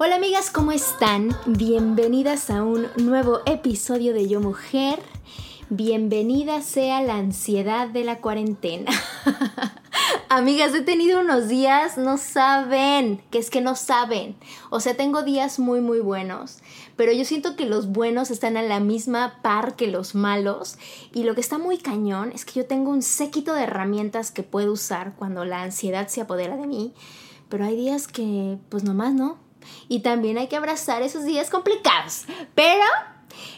Hola amigas, ¿cómo están? Bienvenidas a un nuevo episodio de Yo Mujer. Bienvenida sea la ansiedad de la cuarentena. Amigas, he tenido unos días, no saben, que es que no saben. O sea, tengo días muy, muy buenos, pero yo siento que los buenos están a la misma par que los malos. Y lo que está muy cañón es que yo tengo un séquito de herramientas que puedo usar cuando la ansiedad se apodera de mí, pero hay días que, pues nomás no. Y también hay que abrazar esos días complicados. Pero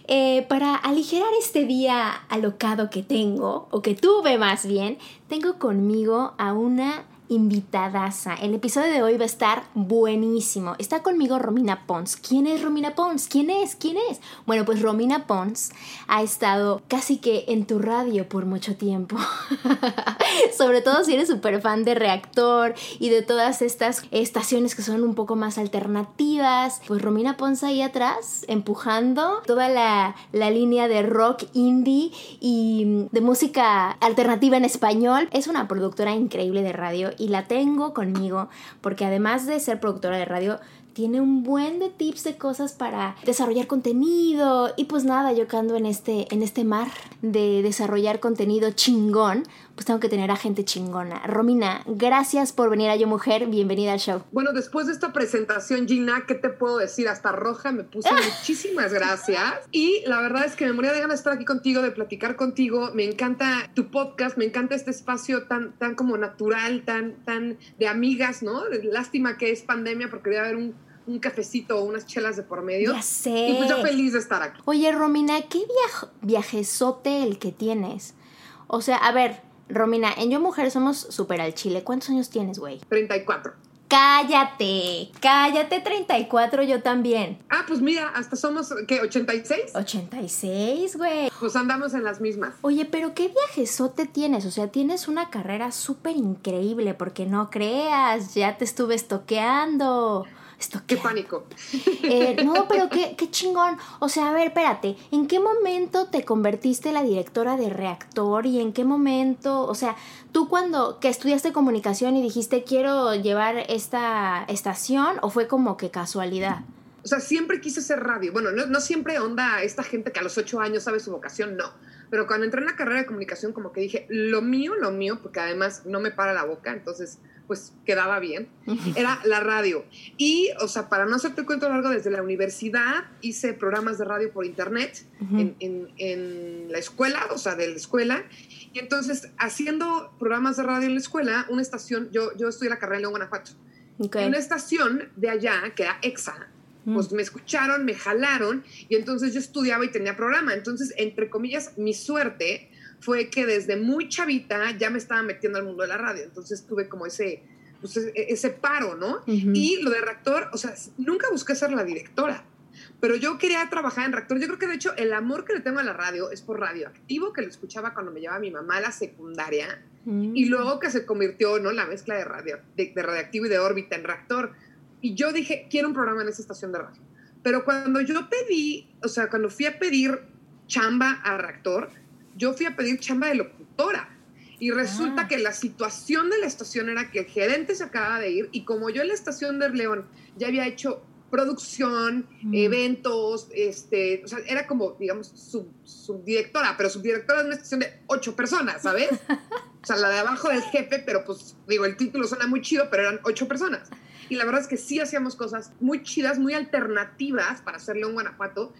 eh, para aligerar este día alocado que tengo, o que tuve más bien, tengo conmigo a una invitadaza. El episodio de hoy va a estar buenísimo. Está conmigo Romina Pons. ¿Quién es Romina Pons? ¿Quién es? ¿Quién es? Bueno, pues Romina Pons ha estado casi que en tu radio por mucho tiempo. Sobre todo si eres súper fan de Reactor y de todas estas estaciones que son un poco más alternativas. Pues Romina Pons ahí atrás, empujando toda la, la línea de rock indie y de música alternativa en español. Es una productora increíble de radio y la tengo conmigo porque además de ser productora de radio, tiene un buen de tips de cosas para desarrollar contenido. Y pues nada, yo que en este, en este mar de desarrollar contenido chingón, pues tengo que tener a gente chingona. Romina, gracias por venir a Yo Mujer, bienvenida al show. Bueno, después de esta presentación, Gina, ¿qué te puedo decir? Hasta roja me puse. Muchísimas gracias. Y la verdad es que me moría de ganas de estar aquí contigo, de platicar contigo. Me encanta tu podcast, me encanta este espacio tan, tan como natural, tan, tan de amigas, ¿no? Lástima que es pandemia porque debe haber un un cafecito o unas chelas de por medio. Ya sé. Y pues yo feliz de estar aquí. Oye, Romina, ¿qué viajezote el que tienes? O sea, a ver, Romina, en Yo Mujer somos súper al chile. ¿Cuántos años tienes, güey? 34. Cállate, cállate 34 yo también. Ah, pues mira, hasta somos, ¿qué? ¿86? 86, güey. Pues andamos en las mismas. Oye, pero ¿qué viajezote tienes? O sea, tienes una carrera súper increíble, porque no creas, ya te estuve estoqueando. Esto qué pánico. Eh, no, pero qué, qué chingón. O sea, a ver, espérate, ¿en qué momento te convertiste la directora de reactor y en qué momento, o sea, tú cuando que estudiaste comunicación y dijiste quiero llevar esta estación o fue como que casualidad? O sea, siempre quise hacer radio. Bueno, no, no siempre onda esta gente que a los ocho años sabe su vocación, no. Pero cuando entré en la carrera de comunicación, como que dije, lo mío, lo mío, porque además no me para la boca, entonces pues quedaba bien, era la radio. Y, o sea, para no hacerte cuento largo, desde la universidad hice programas de radio por internet en, la escuela, o sea, de la escuela. Y entonces, haciendo programas de radio en la escuela, una estación, yo, yo estudié la carrera en León, Guanajuato. Una estación de allá, que era EXA, pues me escucharon, me jalaron y entonces yo estudiaba y tenía programa. Entonces, entre comillas, mi suerte fue que desde muy chavita ya me estaba metiendo al mundo de la radio. Entonces tuve como ese, pues, e, ese paro, ¿no? Y lo de rector, o sea, nunca busqué ser la directora, pero yo quería trabajar en rector. Yo creo que de hecho el amor que le tengo a la radio es por radioactivo, que lo escuchaba cuando me llevaba mi mamá a la secundaria, mm. y luego que se convirtió, ¿no? La mezcla de, radio, de, de radioactivo y de órbita en reactor. Y yo dije, quiero un programa en esa estación de radio. Pero cuando yo pedí, o sea, cuando fui a pedir chamba a reactor, yo fui a pedir chamba de locutora. Y resulta ah. que la situación de la estación era que el gerente se acababa de ir y como yo en la estación de León ya había hecho producción, mm. eventos, este, o sea, era como, digamos, subdirectora, pero subdirectora de una estación de ocho personas, ¿sabes? O sea, la de abajo del jefe, pero pues digo, el título suena muy chido, pero eran ocho personas. Y la verdad es que sí hacíamos cosas muy chidas, muy alternativas para hacerle un Guanajuato.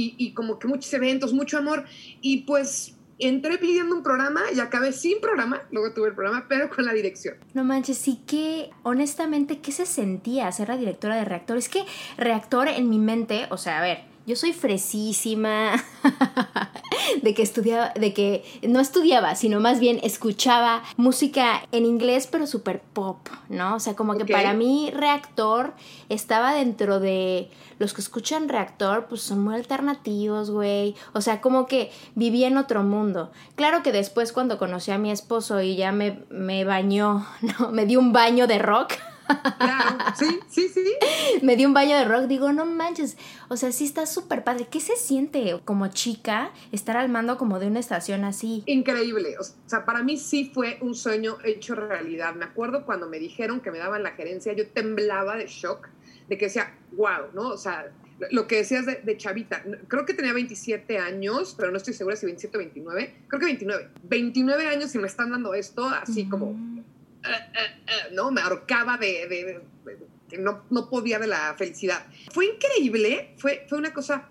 Y, como que muchos eventos, mucho amor. Y pues entré pidiendo un programa y acabé sin programa, luego tuve el programa, pero con la dirección. No manches, sí que, honestamente, ¿qué se sentía ser la directora de Reactor? Es que Reactor en mi mente, o sea, a ver, yo soy fresísima de que estudiaba, de que no estudiaba, sino más bien escuchaba música en inglés, pero súper pop, ¿no? O sea, como que para mí Reactor estaba dentro de los que escuchan Reactor, pues son muy alternativos, güey. O sea, como que viví en otro mundo. Claro que después cuando conocí a mi esposo y ya me, me bañó, ¿no? Me dio un baño de rock. Claro, sí, sí, sí. Me dio un baño de rock, digo, no manches, o sea, sí está súper padre. ¿Qué se siente como chica estar al mando como de una estación así? Increíble, o sea, para mí sí fue un sueño hecho realidad. Me acuerdo cuando me dijeron que me daban la gerencia, yo temblaba de shock, de que decía, wow, ¿no? O sea, lo que decías de, chavita, creo que tenía 27 años, pero no estoy segura si 27 o 29, creo que 29. 29 años y me están dando esto así como eh, ¿no? Me ahorcaba de, que no, no, podía de la felicidad. Fue increíble, fue, fue una cosa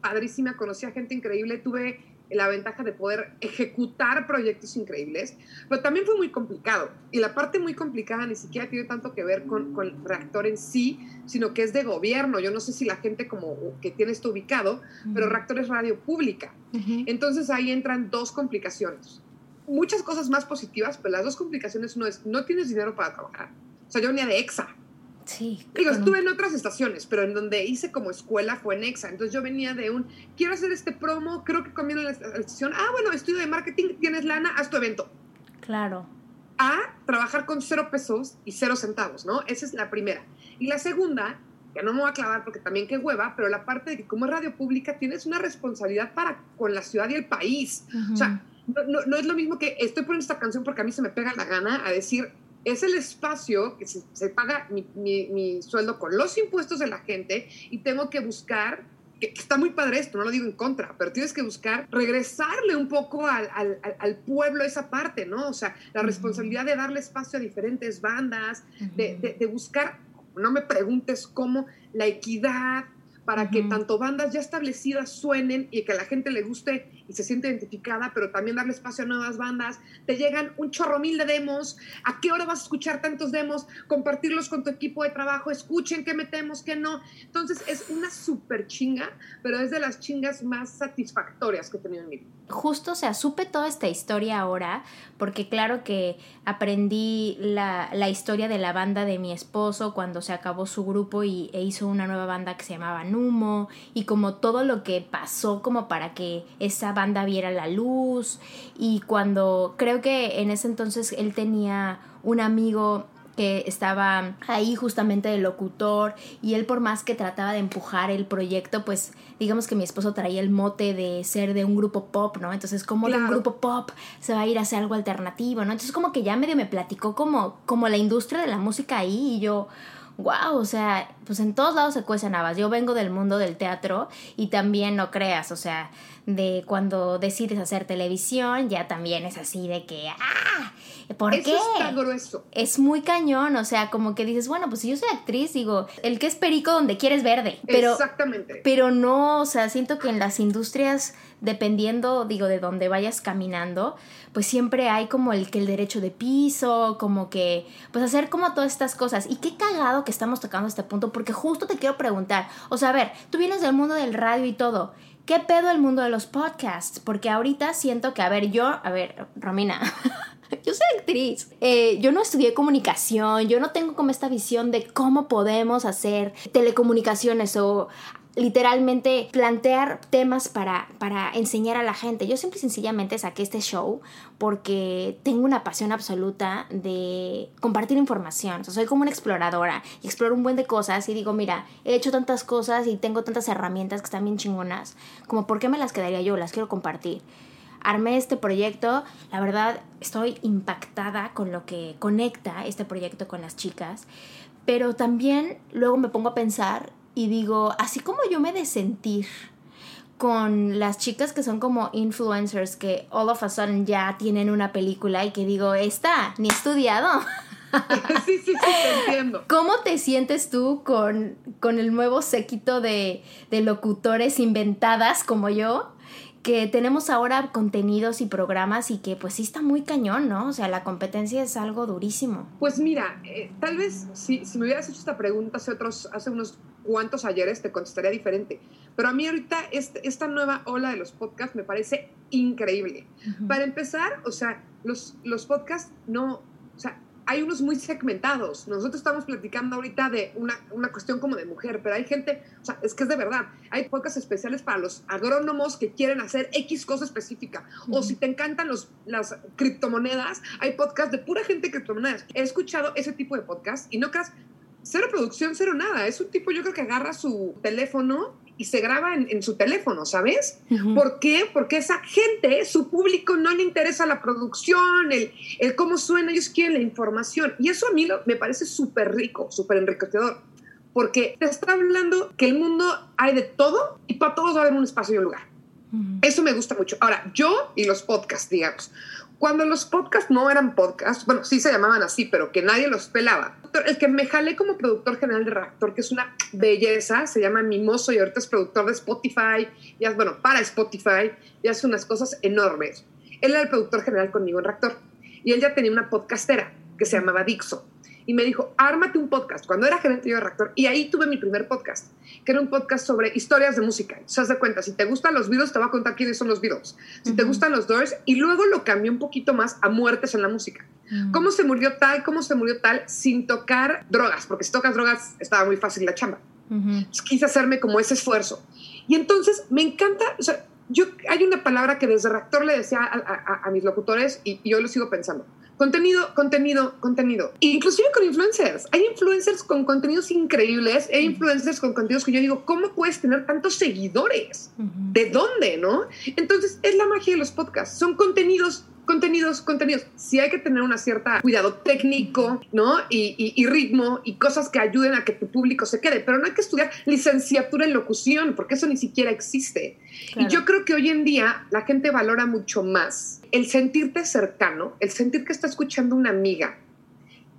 padrísima, conocí a gente increíble, tuve la ventaja de poder ejecutar proyectos increíbles, pero también fue muy complicado. Y la parte muy complicada ni siquiera tiene tanto que ver con, con, el reactor en sí, sino que es de gobierno. Yo no sé si la gente como que tiene esto ubicado, pero reactor es radio pública. Entonces ahí entran dos complicaciones muchas cosas más positivas, pero las dos complicaciones uno es, no tienes dinero para trabajar. O sea, yo venía de EXA. Sí. Digo, estuve en otras estaciones, pero en donde hice como escuela fue en EXA. Entonces yo venía de un, quiero hacer este promo, creo que conviene la, estación. Ah, bueno, estudio de marketing, tienes lana, haz tu evento. Claro. A trabajar con cero pesos y cero centavos, ¿no? Esa es la primera. Y la segunda, que no me voy a clavar porque también qué hueva, pero la parte de que como es radio pública tienes una responsabilidad para con la ciudad y el país. O sea, no, no, es lo mismo que estoy poniendo esta canción porque a mí se me pega la gana a decir, es el espacio que se, se paga mi, mi, mi, sueldo con los impuestos de la gente y tengo que buscar, que, está muy padre esto, no lo digo en contra, pero tienes que buscar regresarle un poco al, al, al pueblo esa parte, ¿no? O sea, la responsabilidad de darle espacio a diferentes bandas, de, de, de buscar, no me preguntes cómo, la equidad, para que tanto bandas ya establecidas suenen y que a la gente le guste y se siente identificada, pero también darle espacio a nuevas bandas. Te llegan un chorro mil de demos. ¿A qué hora vas a escuchar tantos demos? Compartirlos con tu equipo de trabajo. Escuchen qué metemos, qué no. Entonces es una súper chinga, pero es de las chingas más satisfactorias que he tenido en mi vida. Justo, o sea, supe toda esta historia ahora, porque claro que aprendí la, la historia de la banda de mi esposo cuando se acabó su grupo y, e hizo una nueva banda que se llamaba Y como todo lo que pasó como para que esa banda viera la luz y cuando creo que en ese entonces él tenía un amigo que estaba ahí justamente de locutor y él por más que trataba de empujar el proyecto, pues digamos que mi esposo traía el mote de ser de un grupo pop, ¿no? Entonces como de un grupo pop se va a ir a hacer algo alternativo, ¿no? Entonces como que ya medio me platicó como, como la industria de la música ahí y yo wow, o sea, pues en todos lados se cuecen habas. Yo vengo del mundo del teatro y también no creas, o sea, de cuando decides hacer televisión, ya también es así de que, ah, ¿por Eso qué? Está grueso. Es muy cañón, o sea, como que dices, bueno, pues si yo soy actriz, digo, el que es perico donde quieres verde. Pero, Exactamente. Pero no, o sea, siento que en las industrias, dependiendo, digo, de donde vayas caminando, pues siempre hay como el que el derecho de piso, como que, pues hacer como todas estas cosas. Y qué cagado que estamos tocando este punto, porque justo te quiero preguntar, o sea, a ver, tú vienes del mundo del radio y todo. ¿Qué pedo el mundo de los podcasts? Porque ahorita siento que, a ver, yo, a ver, Romina, yo soy actriz. Eh, yo no estudié comunicación, yo no tengo como esta visión de cómo podemos hacer telecomunicaciones o literalmente plantear temas para, para enseñar a la gente. Yo simple y sencillamente saqué este show porque tengo una pasión absoluta de compartir información. Soy como una exploradora y exploro un buen de cosas y digo, mira, he hecho tantas cosas y tengo tantas herramientas que están bien chingonas, como por qué me las quedaría yo, las quiero compartir. Armé este proyecto, la verdad estoy impactada con lo que conecta este proyecto con las chicas, pero también luego me pongo a pensar y digo, así como yo me de sentir con las chicas que son como influencers que all of a sudden ya tienen una película y que digo, esta, ni estudiado. sí, sí, sí, te entiendo. ¿Cómo te sientes tú con, con el nuevo séquito de, de locutores inventadas como yo? que tenemos ahora contenidos y programas y que pues sí está muy cañón, ¿no? O sea, la competencia es algo durísimo. Pues mira, eh, tal vez si, si, me hubieras hecho esta pregunta hace, otros, hace unos cuantos ayeres te contestaría diferente. Pero a mí ahorita este, esta nueva ola de los podcasts me parece increíble. Para empezar, o sea, los, los podcasts no, o sea, hay unos muy segmentados. Nosotros estamos platicando ahorita de una, una, cuestión como de mujer, pero hay gente, o sea, es que es de verdad. Hay podcasts especiales para los agrónomos que quieren hacer X cosa específica. O si te encantan los, las criptomonedas, hay podcasts de pura gente de criptomonedas. He escuchado ese tipo de podcasts y no creas, cero producción, cero nada. Es un tipo, yo creo que agarra su teléfono y se graba en, su teléfono, ¿sabes? ¿Por qué? Porque esa gente, su público no le interesa la producción, el, el cómo suena, ellos quieren la información. Y eso a mí me parece súper rico, súper enriquecedor, porque te está hablando que el mundo hay de todo y para todos va a haber un espacio y un lugar. Eso me gusta mucho. Ahora, yo y los podcasts, digamos. Cuando los podcasts no eran podcasts, bueno, sí se llamaban así, pero que nadie los pelaba. El que me jalé como productor general de Reactor, que es una belleza, se llama Mimoso y ahorita es productor de Spotify, y bueno, para Spotify, y hace unas cosas enormes. Él era el productor general conmigo en Reactor, y él ya tenía una podcastera que se llamaba Dixo y me dijo, ármate un podcast, cuando era gerente yo de reactor, y ahí tuve mi primer podcast, que era un podcast sobre historias de música. Se de cuenta, si te gustan los Beatles, te voy a contar quiénes son los Beatles. Si te gustan los Doors, y luego lo cambié un poquito más a muertes en la música. ¿Cómo se murió tal, cómo se murió tal, sin tocar drogas? Porque si tocas drogas, estaba muy fácil la chamba. quise hacerme como ese esfuerzo. Y entonces me encanta, o sea, yo, hay una palabra que desde reactor le decía a, mis locutores y, y yo lo sigo pensando Contenido, contenido, contenido. Inclusive con influencers. Hay influencers con contenidos increíbles. Hay influencers con contenidos que yo digo, ¿cómo puedes tener tantos seguidores? ¿De dónde, no? Entonces, es la magia de los podcasts. Son contenidos contenidos, contenidos. Sí hay que tener una cierta cuidado técnico, ¿no? Y, ritmo y cosas que ayuden a que tu público se quede, pero no hay que estudiar licenciatura en locución, porque eso ni siquiera existe. Y yo creo que hoy en día la gente valora mucho más el sentirte cercano, el sentir que está escuchando una amiga,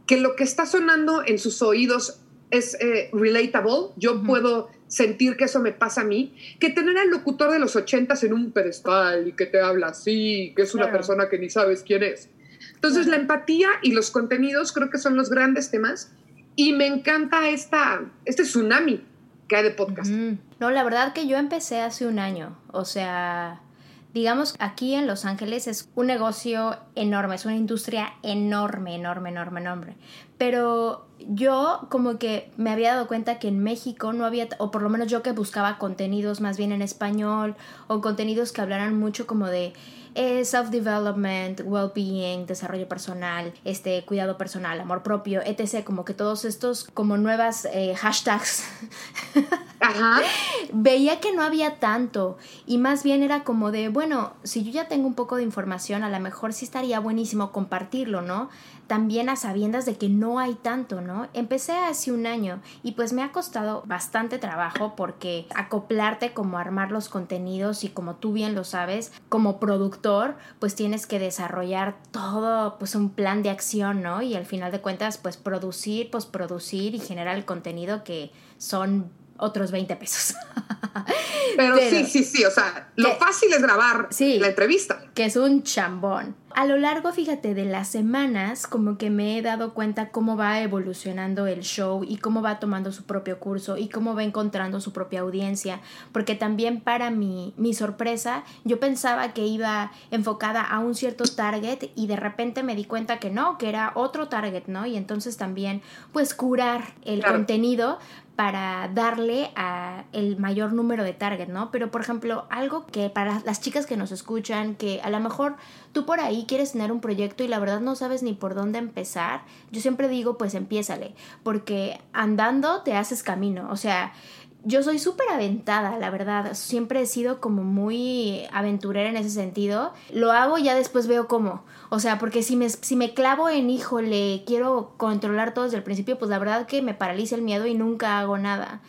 que lo que está sonando en sus oídos es eh, relatable, yo puedo sentir que eso me pasa a mí, que tener al locutor de los ochentas en un pedestal y que te habla así, que es una persona que ni sabes quién es. Entonces la empatía y los contenidos creo que son los grandes temas y me encanta esta, este tsunami que hay de podcast. No, la verdad que yo empecé hace un año, o sea, digamos, aquí en Los Ángeles es un negocio enorme, es una industria enorme, enorme, enorme, enorme. Pero yo como que me había dado cuenta que en México no había, o por lo menos yo que buscaba contenidos más bien en español, o contenidos que hablaran mucho como de eh, self-development, well-being, desarrollo personal, este, cuidado personal, amor propio, etc. Como que todos estos como nuevas eh, hashtags. Veía que no había tanto y más bien era como de, bueno, si yo ya tengo un poco de información, a lo mejor sí estaría buenísimo compartirlo, ¿no? también a sabiendas de que no hay tanto, ¿no? Empecé hace un año y pues me ha costado bastante trabajo porque acoplarte como armar los contenidos y como tú bien lo sabes, como productor, pues tienes que desarrollar todo, pues un plan de acción, ¿no? Y al final de cuentas, pues producir, pues producir y generar el contenido que son otros 20 pesos. Pero, sí, sí, sí, o sea, lo fácil es grabar la entrevista. Que es un chambón. A lo largo, fíjate, de las semanas, como que me he dado cuenta cómo va evolucionando el show y cómo va tomando su propio curso y cómo va encontrando su propia audiencia, porque también para mi, mi sorpresa, yo pensaba que iba enfocada a un cierto target y de repente me di cuenta que no, que era otro target, ¿no? Y entonces también, pues, curar el contenido para darle a el mayor número de target, ¿no? Pero por ejemplo, algo que para las chicas que nos escuchan, que a lo mejor tú por ahí quieres tener un proyecto y la verdad no sabes ni por dónde empezar, yo siempre digo, pues empiézale, porque andando te haces camino, o sea, yo soy súper aventada, la verdad. Siempre he sido como muy aventurera en ese sentido. Lo hago y ya después veo cómo. O sea, porque si me, si me clavo en, híjole, quiero controlar todo desde el principio, pues la verdad que me paraliza el miedo y nunca hago nada.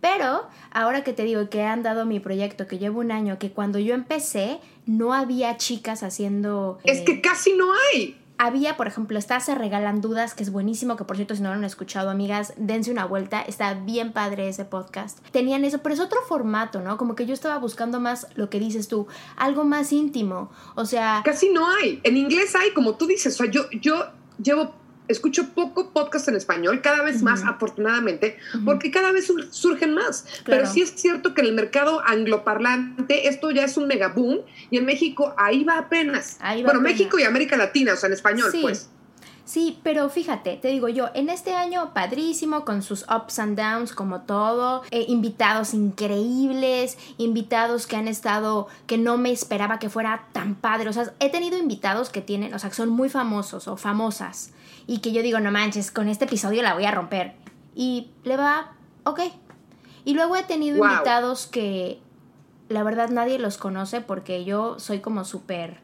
Pero ahora que te digo que he andado mi proyecto, que llevo un año, que cuando yo empecé no había chicas haciendo... Es que eh, casi no hay. Había, por ejemplo, está Se Regalan Dudas, que es buenísimo, que por cierto, si no lo han escuchado, amigas, dense una vuelta, está bien padre ese podcast. Tenían eso, pero es otro formato, ¿no? Como que yo estaba buscando más lo que dices tú, algo más íntimo. O sea, Casi no hay. En inglés hay, como tú dices. O sea, yo, yo llevo, escucho poco podcast en español, cada vez más, afortunadamente, porque cada vez sur- surgen más. Claro. Pero sí es cierto que en el mercado angloparlante esto ya es un mega boom y en México ahí va apenas. Ahí va bueno, apenas. México y América Latina, o sea, en español, Sí. pues. Sí, pero fíjate, te digo yo, en este año padrísimo, con sus ups and downs, como todo, eh, invitados increíbles, invitados que han estado, que no me esperaba que fuera tan padre. O sea, he tenido invitados que tienen, o sea, que son muy famosos o famosas, y que yo digo, no manches, con este episodio la voy a romper. Y le va, ok. Y luego he tenido Wow. invitados que la verdad nadie los conoce porque yo soy como súper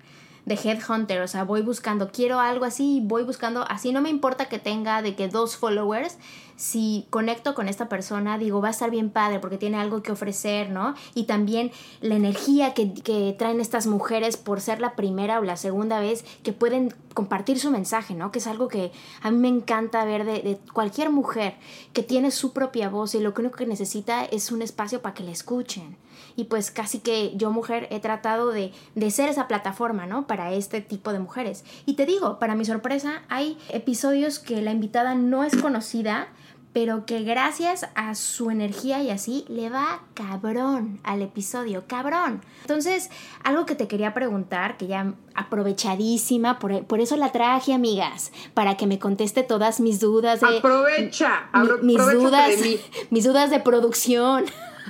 de headhunter, o sea, voy buscando, quiero algo así, voy buscando, así no me importa que tenga de que dos followers, si conecto con esta persona, digo, va a estar bien padre porque tiene algo que ofrecer, ¿no? Y también la energía que, que traen estas mujeres por ser la primera o la segunda vez que pueden compartir su mensaje, ¿no? Que es algo que a mí me encanta ver de, de cualquier mujer que tiene su propia voz y lo único que necesita es un espacio para que la escuchen. Y pues casi que yo mujer he tratado de, de ser esa plataforma, ¿no? Para este tipo de mujeres. Y te digo, para mi sorpresa, hay episodios que la invitada no es conocida, pero que gracias a su energía y así le va cabrón al episodio, cabrón. Entonces, algo que te quería preguntar, que ya aprovechadísima, por, por eso la traje, amigas, para que me conteste todas mis dudas de... Aprovecha, mi- apro- mis dudas, de mí. mis dudas de producción.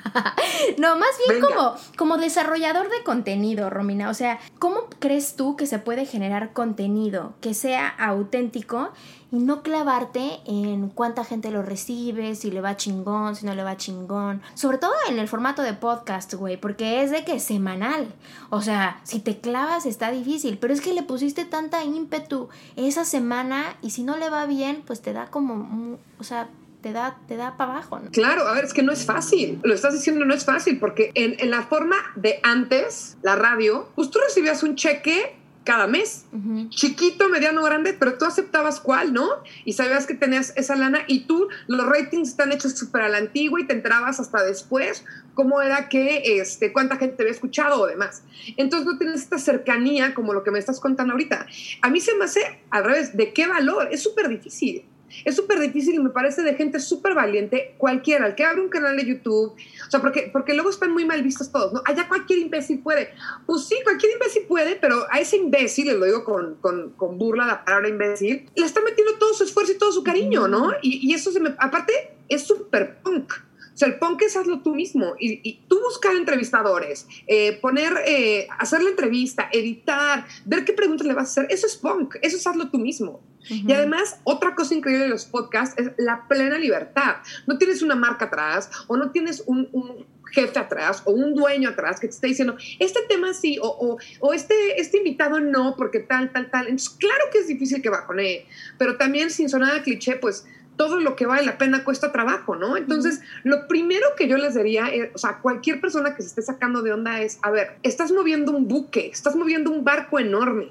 no, más bien Venga. como, como desarrollador de contenido, Romina. O sea, ¿cómo crees tú que se puede generar contenido que sea auténtico y no clavarte en cuánta gente lo recibe, si le va chingón, si no le va chingón? Sobre todo en el formato de podcast, güey, porque es de que semanal. O sea, si te clavas está difícil, pero es que le pusiste tanta ímpetu esa semana y si no le va bien, pues te da como, o sea, te da, te da para abajo, ¿no? Claro, a ver, es que no es fácil. Lo estás diciendo, no es fácil, porque en, en la forma de antes, la radio, pues tú recibías un cheque cada mes. Chiquito, mediano, grande, pero tú aceptabas cuál, ¿no? Y sabías que tenías esa lana y tú, los ratings están hechos súper a la antigua y te enterabas hasta después cómo era que, este, cuánta gente había escuchado o demás. Entonces no tienes esta cercanía como lo que me estás contando ahorita. A mí se me hace al revés, ¿de qué valor? Es súper difícil. Es súper difícil y me parece de gente súper valiente, cualquiera, el que abre un canal de YouTube, o sea, porque, porque luego están muy mal vistos todos, ¿no? Allá cualquier imbécil puede. Pues sí, cualquier imbécil puede, pero a ese imbécil, y lo digo con, con, con burla la palabra imbécil, le está metiendo todo su esfuerzo y todo su cariño, ¿no? Y, y eso se me, aparte, es súper punk. O sea, el punk es hazlo tú mismo. Y, y tú buscar entrevistadores, eh, poner, eh, hacer la entrevista, editar, ver qué preguntas le vas a hacer, eso es punk, eso es hazlo tú mismo. Y además, otra cosa increíble de los podcasts es la plena libertad. No tienes una marca atrás o no tienes un, un jefe atrás o un dueño atrás que te esté diciendo, este tema sí o, o, o este, este invitado no, porque tal, tal, tal. Entonces, claro que es difícil que bajonee, pero también sin sonar a cliché, pues todo lo que vale la pena cuesta trabajo, ¿no? Entonces, lo primero que yo les diría, es, o sea, cualquier persona que se esté sacando de onda es, a ver, estás moviendo un buque, estás moviendo un barco enorme.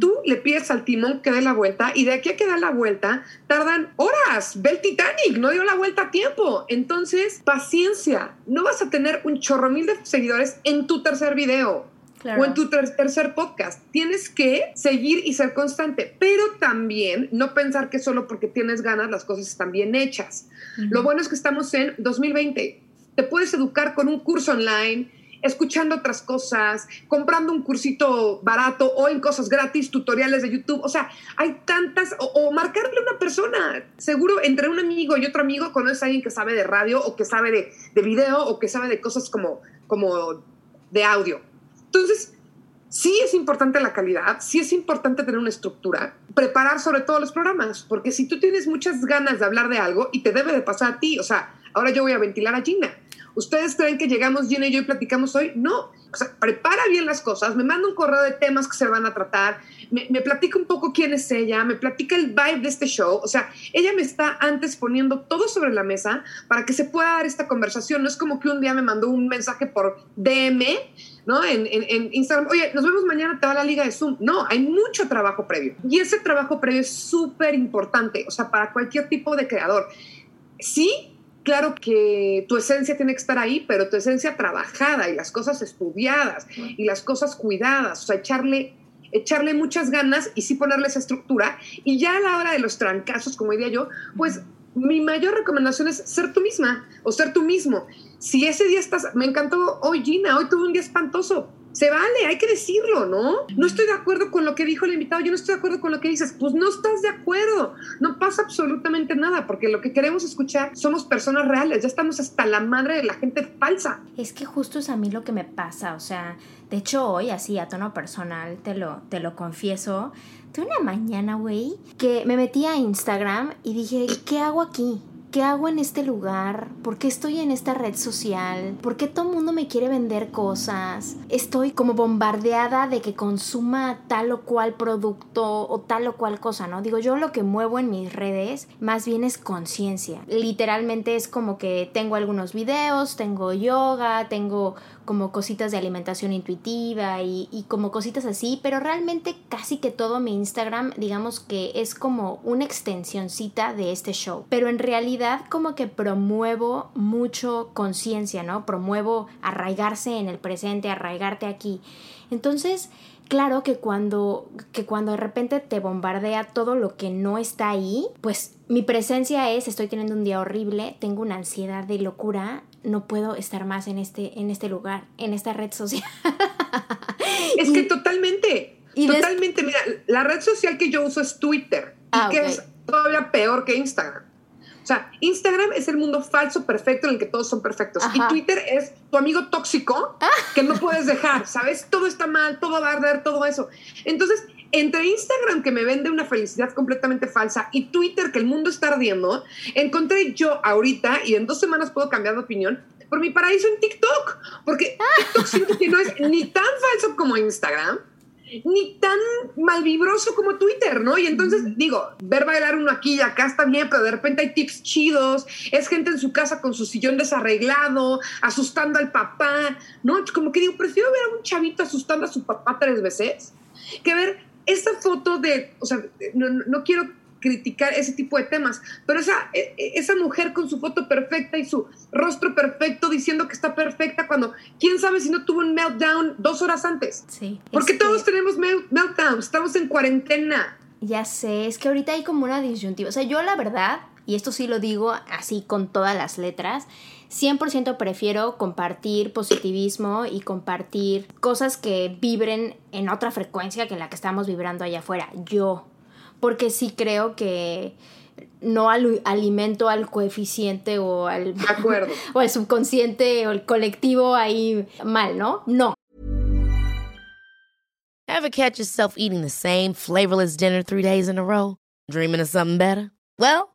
Tú le pides al timón que dé la vuelta y de aquí a que da la vuelta tardan horas. Ve el Titanic, no dio la vuelta a tiempo. Entonces, paciencia. No vas a tener un chorro mil de seguidores en tu tercer video Claro. o en tu ter- tercer podcast. Tienes que seguir y ser constante, pero también no pensar que solo porque tienes ganas las cosas están bien hechas. Lo bueno es que estamos en 2020. Te puedes educar con un curso online, escuchando otras cosas, comprando un cursito barato o en cosas gratis, tutoriales de YouTube. O sea, hay tantas, o, o marcarle a una persona. Seguro entre un amigo y otro amigo conoces a alguien que sabe de radio o que sabe de, de video o que sabe de cosas como, como de audio. Entonces, sí es importante la calidad, sí es importante tener una estructura, preparar sobre todo los programas, porque si tú tienes muchas ganas de hablar de algo y te debe de pasar a ti, o sea, ahora yo voy a ventilar a Gina. ¿Ustedes creen que llegamos Gina y yo y platicamos hoy? No. O sea, prepara bien las cosas, me manda un correo de temas que se van a tratar, me, me, platica un poco quién es ella, me platica el vibe de este show. O sea, ella me está antes poniendo todo sobre la mesa para que se pueda dar esta conversación. No es como que un día me mandó un mensaje por DM, ¿no? En, en, en Instagram, oye, nos vemos mañana, te va la liga de Zoom. No, hay mucho trabajo previo. Y ese trabajo previo es súper importante, o sea, para cualquier tipo de creador. Sí, claro que tu esencia tiene que estar ahí, pero tu esencia trabajada y las cosas estudiadas y las cosas cuidadas, o sea, echarle, echarle muchas ganas y sí ponerle esa estructura. Y ya a la hora de los trancazos, como diría yo, pues mi mayor recomendación es ser tú misma o ser tú mismo. Si ese día estás, me encantó hoy Gina, hoy tuve un día espantoso, se vale, hay que decirlo, ¿no? No estoy de acuerdo con lo que dijo el invitado, yo no estoy de acuerdo con lo que dices, pues no estás de acuerdo, no pasa absolutamente nada, porque lo que queremos escuchar somos personas reales, ya estamos hasta la madre de la gente falsa. Es que justo es a mí lo que me pasa, o sea, de hecho hoy, así a tono personal, te lo, te lo confieso, de una mañana, güey, que me metí a Instagram y dije, ¿qué hago aquí? ¿Qué hago en este lugar? ¿Por qué estoy en esta red social? ¿Por qué todo el mundo me quiere vender cosas? Estoy como bombardeada de que consuma tal o cual producto o tal o cual cosa, ¿no? Digo, yo lo que muevo en mis redes más bien es conciencia. Literalmente es como que tengo algunos videos, tengo yoga, tengo como cositas de alimentación intuitiva y, y, como cositas así, pero realmente casi que todo mi Instagram, digamos que es como una extensioncita de este show. Pero en realidad como que promuevo mucho conciencia, ¿no? Promuevo arraigarse en el presente, arraigarte aquí. Entonces, claro que cuando, que cuando de repente te bombardea todo lo que no está ahí, pues mi presencia es, estoy teniendo un día horrible, tengo una ansiedad de locura, no puedo estar más en este, en este lugar, en esta red social. es que totalmente, y totalmente, mira, la red social que yo uso es Twitter, y que es todavía peor que Instagram. O sea, Instagram es el mundo falso perfecto en el que todos son perfectos. Y Twitter es tu amigo tóxico ah. que no puedes dejar, ¿sabes? Todo está mal, todo va a arder, todo eso. Entonces, entre Instagram, que me vende una felicidad completamente falsa, y Twitter, que el mundo está ardiendo, encontré yo ahorita, y en dos semanas puedo cambiar de opinión, por mi paraíso en TikTok. Porque TikTok siento que no es ni tan falso como Instagram, ni tan malvibroso como Twitter, ¿no? Y entonces digo, ver bailar uno aquí y acá está bien, pero de repente hay tips chidos, es gente en su casa con su sillón desarreglado, asustando al papá, ¿no? Como que digo, prefiero ver a un chavito asustando a su papá tres veces que ver esa foto de, o sea, no, no quiero criticar ese tipo de temas, pero esa, e, e, esa mujer con su foto perfecta y su rostro perfecto diciendo que está perfecta cuando quién sabe si no tuvo un meltdown dos horas antes. Sí. Porque todos tenemos meltdowns, estamos en cuarentena. Ya sé, es que ahorita hay como una disyuntiva. O sea, yo la verdad, y esto sí lo digo así con todas las letras, 100% prefiero compartir positivismo y compartir cosas que vibren en otra frecuencia que la que estamos vibrando allá afuera. Yo. Porque sí creo que no alimento al coeficiente o al, acuerdo. o al subconsciente o el colectivo ahí mal, ¿no? No. Ever catch yourself eating the same flavorless dinner three days in a row? Dreaming of something better? Well,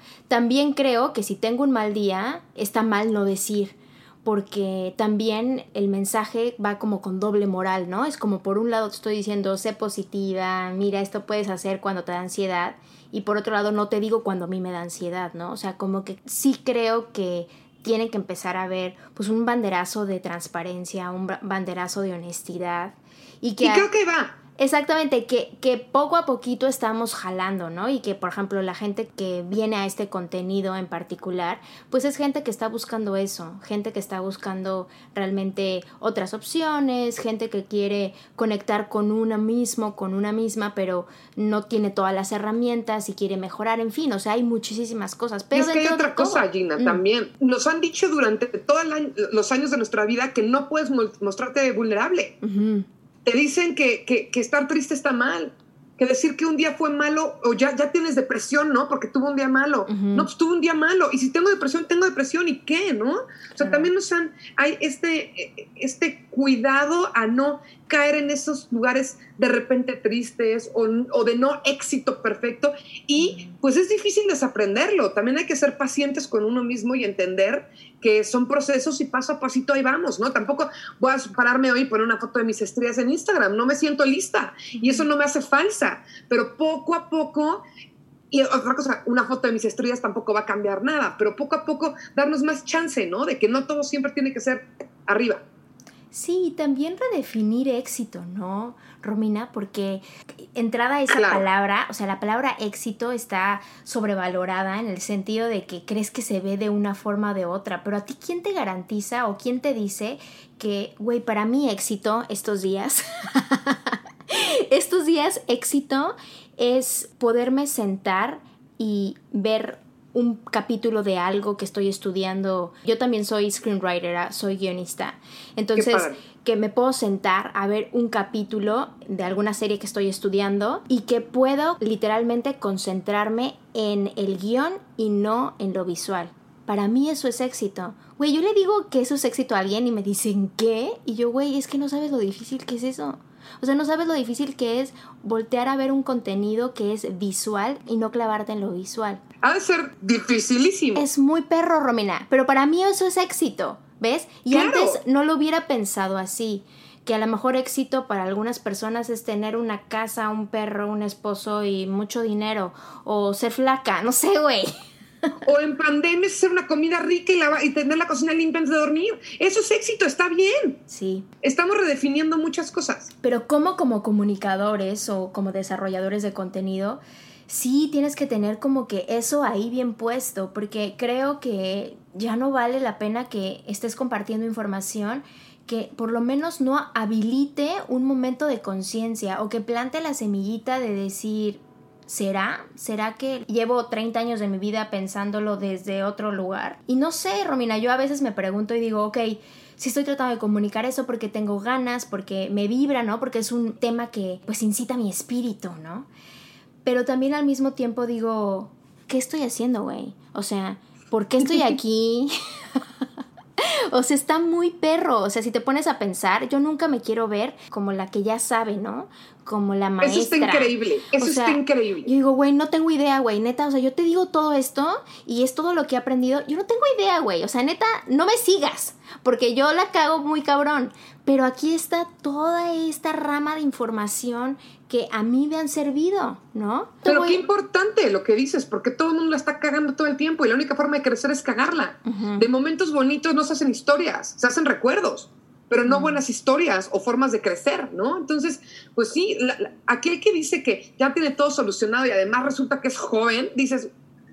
también creo que si tengo un mal día, está mal no decir porque también el mensaje va como con doble moral, ¿no? Es como por un lado te estoy diciendo, sé positiva, mira, esto puedes hacer cuando te da ansiedad, y por otro lado no te digo cuando a mí me da ansiedad, ¿no? O sea, como que sí creo que tiene que empezar a haber pues un banderazo de transparencia, un banderazo de honestidad. Y, que y creo que va. Exactamente, que, que poco a poquito estamos jalando, ¿no? Y que, por ejemplo, la gente que viene a este contenido en particular, pues es gente que está buscando eso, gente que está buscando realmente otras opciones, gente que quiere conectar con uno mismo, con una misma, pero no tiene todas las herramientas y quiere mejorar, en fin, o sea, hay muchísimas cosas. Pero es que hay otra cosa, Gina, mm. también. Nos han dicho durante todos los años de nuestra vida que no puedes mostrarte vulnerable. Te dicen que, que, estar triste está mal, que decir que un día fue malo o ya, ya tienes depresión, ¿no? Porque tuvo un día malo. No, pues tuvo un día malo. Y si tengo depresión, tengo depresión. ¿Y qué, no? O sea, también nos han, hay este, este cuidado a no caer en esos lugares de repente tristes o, o, de no éxito perfecto. Y pues es difícil desaprenderlo. También hay que ser pacientes con uno mismo y entender que son procesos y paso a pasito ahí vamos, ¿no? Tampoco voy a pararme hoy y poner una foto de mis estrellas en Instagram. No me siento lista y eso no me hace falsa. Pero poco a poco y otra cosa, una foto de mis estrellas tampoco va a cambiar nada, pero poco a poco darnos más chance, ¿no? De que no todo siempre tiene que ser arriba. Sí, y también redefinir éxito, ¿no, Romina? Porque entrada esa palabra, o sea, la palabra éxito está sobrevalorada en el sentido de que crees que se ve de una forma o de otra, pero a ti, ¿quién te garantiza o quién te dice que, güey, para mí éxito estos días, estos días éxito es poderme sentar y ver un capítulo de algo que estoy estudiando. Yo también soy screenwriter, ah, soy guionista. Entonces, que me puedo sentar a ver un capítulo de alguna serie que estoy estudiando y que puedo literalmente concentrarme en el guion y no en lo visual. Para mí eso es éxito. Güey, yo le digo que eso es éxito a alguien y me dicen, ¿qué? Y yo, güey, es que no sabes lo difícil que es eso. O sea, no sabes lo difícil que es voltear a ver un contenido que es visual y no clavarte en lo visual. Ha de ser dificilísimo. Es muy perro, Romina, pero para mí eso es éxito, ¿ves? Y antes no lo hubiera pensado así que a lo mejor éxito para algunas personas es tener una casa, un perro, un esposo y mucho dinero, o ser flaca, no sé, güey. O en pandemia hacer una comida rica y, y, tener la cocina limpia antes de dormir. Eso es éxito, está bien. Sí. Estamos redefiniendo muchas cosas. Pero como como comunicadores o como desarrolladores de contenido, sí tienes que tener como que eso ahí bien puesto, porque creo que ya no vale la pena que estés compartiendo información que por lo menos no habilite un momento de conciencia o que plante la semillita de decir, ¿Será? ¿Será que llevo 30 años de mi vida pensándolo desde otro lugar? Y no sé, Romina, yo a veces me pregunto y digo, ok, si estoy tratando de comunicar eso porque tengo ganas, porque me vibra, ¿no? Porque es un tema que pues incita mi espíritu, ¿no? Pero también al mismo tiempo digo, ¿qué estoy haciendo, güey? O sea, ¿por qué estoy aquí? o sea, está muy perro. O sea, si te pones a pensar, yo nunca me quiero ver como la que ya sabe, ¿no? Como la maestra. Eso está increíble. Eso está increíble. Yo digo, güey, no tengo idea, güey. Neta, o sea, yo te digo todo esto y es todo lo que he aprendido. Yo no tengo idea, güey. O sea, neta, no me sigas. Porque yo la cago muy cabrón. Pero aquí está toda esta rama de información que a mí me han servido, ¿no? Pero qué importante lo que dices, porque todo el mundo la está cagando todo el tiempo y la única forma de crecer es cagarla. De momentos bonitos no se hacen historias, se hacen recuerdos, pero no buenas historias o formas de crecer, ¿no? Entonces, pues sí, aquel que dice que ya tiene todo solucionado y además resulta que es joven, dices,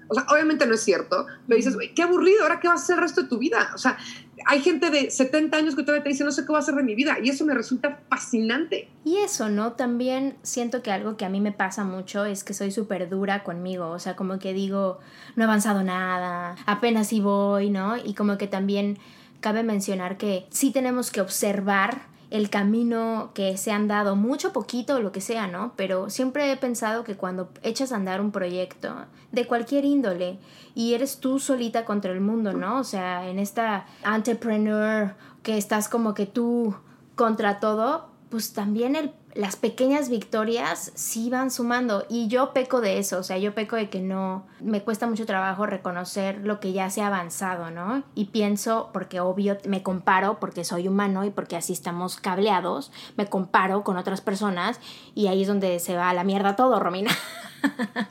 o sea, obviamente no es cierto, pero dices, qué aburrido, ¿ahora qué vas a hacer el resto de tu vida? O sea, hay gente de 70 años que todavía te dice, no sé qué voy a hacer de mi vida, y eso me resulta fascinante. Y eso, ¿no? También siento que algo que a mí me pasa mucho es que soy súper dura conmigo, o sea, como que digo, no he avanzado nada, apenas si voy, ¿no? Y como que también cabe mencionar que sí tenemos que observar el camino que se han dado, mucho, poquito, lo que sea, ¿no? Pero siempre he pensado que cuando echas a andar un proyecto de cualquier índole y eres tú solita contra el mundo, ¿no? O sea, en esta entrepreneur que estás como que tú contra todo, pues también el las pequeñas victorias sí van sumando y yo peco de eso, o sea, yo peco de que no, me cuesta mucho trabajo reconocer lo que ya se ha avanzado, ¿no? Y pienso, porque obvio me comparo, porque soy humano y porque así estamos cableados, me comparo con otras personas y ahí es donde se va a la mierda todo, Romina.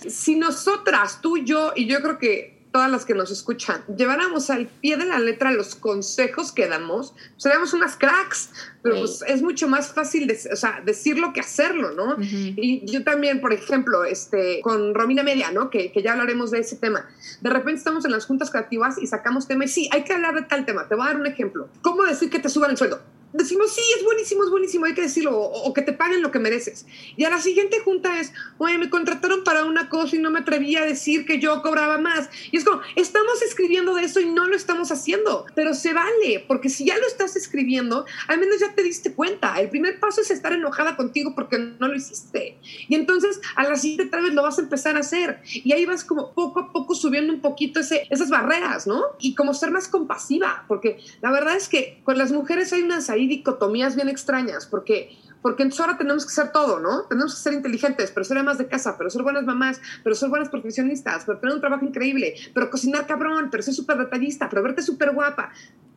si nosotras, tú, yo y yo creo que todas las que nos escuchan, lleváramos al pie de la letra los consejos que damos, seríamos unas cracks, pero pues es mucho más fácil de, o sea, decirlo que hacerlo, ¿no? Y yo también, por ejemplo, este, con Romina Media, ¿no? Que, que, ya hablaremos de ese tema. De repente estamos en las juntas creativas y sacamos tema y sí, hay que hablar de tal tema. Te voy a dar un ejemplo. ¿Cómo decir que te suban el sueldo? Decimos, sí, es buenísimo, es buenísimo, hay que decirlo, o, que te paguen lo que mereces. Y a la siguiente junta es, oye, me contrataron para una cosa y no me atreví a decir que yo cobraba más. Y es como, estamos escribiendo de eso y no lo estamos haciendo, pero se vale, porque si ya lo estás escribiendo, al menos ya te diste cuenta. El primer paso es estar enojada contigo porque no lo hiciste. Y entonces a la siguiente tal vez lo vas a empezar a hacer. Y ahí vas como poco a poco subiendo un poquito ese, esas barreras, ¿no? Y como ser más compasiva, porque la verdad es que con las mujeres hay unas ahí dicotomías bien extrañas, porque porque entonces ahora tenemos que ser todo, ¿no? Tenemos que ser inteligentes, pero ser amas de casa, pero ser buenas mamás, pero ser buenas profesionistas, pero tener un trabajo increíble, pero cocinar cabrón, pero ser súper detallista, pero verte súper guapa.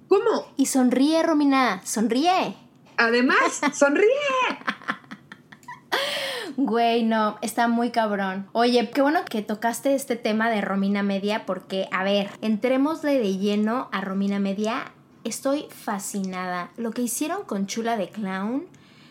¿Cómo? Y sonríe, Romina, sonríe. Además, sonríe. Güey, no, está muy cabrón. Oye, qué bueno que tocaste este tema de Romina Media porque, a ver, entrémosle de lleno a Romina Media estoy fascinada. Lo que hicieron con Chula de Clown.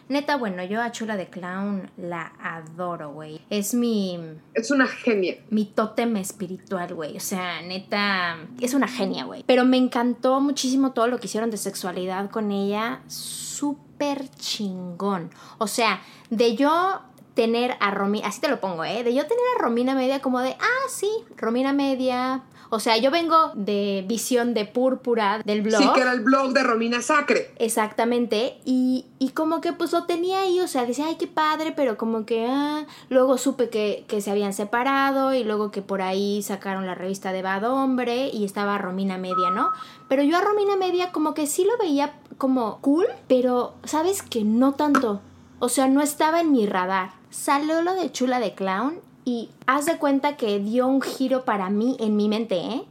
Neta, bueno, yo a Chula de Clown la adoro, güey. Es mi... Es una genia. Mi tótem espiritual, güey. O sea, neta, es una genia, güey. Pero me encantó muchísimo todo lo que hicieron de sexualidad con ella. Súper chingón. O sea, de yo tener a Romina, así te lo pongo, ¿eh? De yo tener a Romina Media como de, ah, sí, Romina Media, o sea, yo vengo de Visión de Púrpura del blog. Sí, que era el blog de Romina Sacre. Exactamente. Y, y como que pues lo tenía ahí, o sea, decía, ay, qué padre, pero como que, ah, luego supe que, que se habían separado y luego que por ahí sacaron la revista de Bad Hombre y estaba Romina Media, ¿no? Pero yo a Romina Media como que sí lo veía como cool, pero sabes que no tanto. O sea, no estaba en mi radar. Salió lo de Chula de Clown y haz de cuenta que dio un giro para mí en mi mente, ¿eh?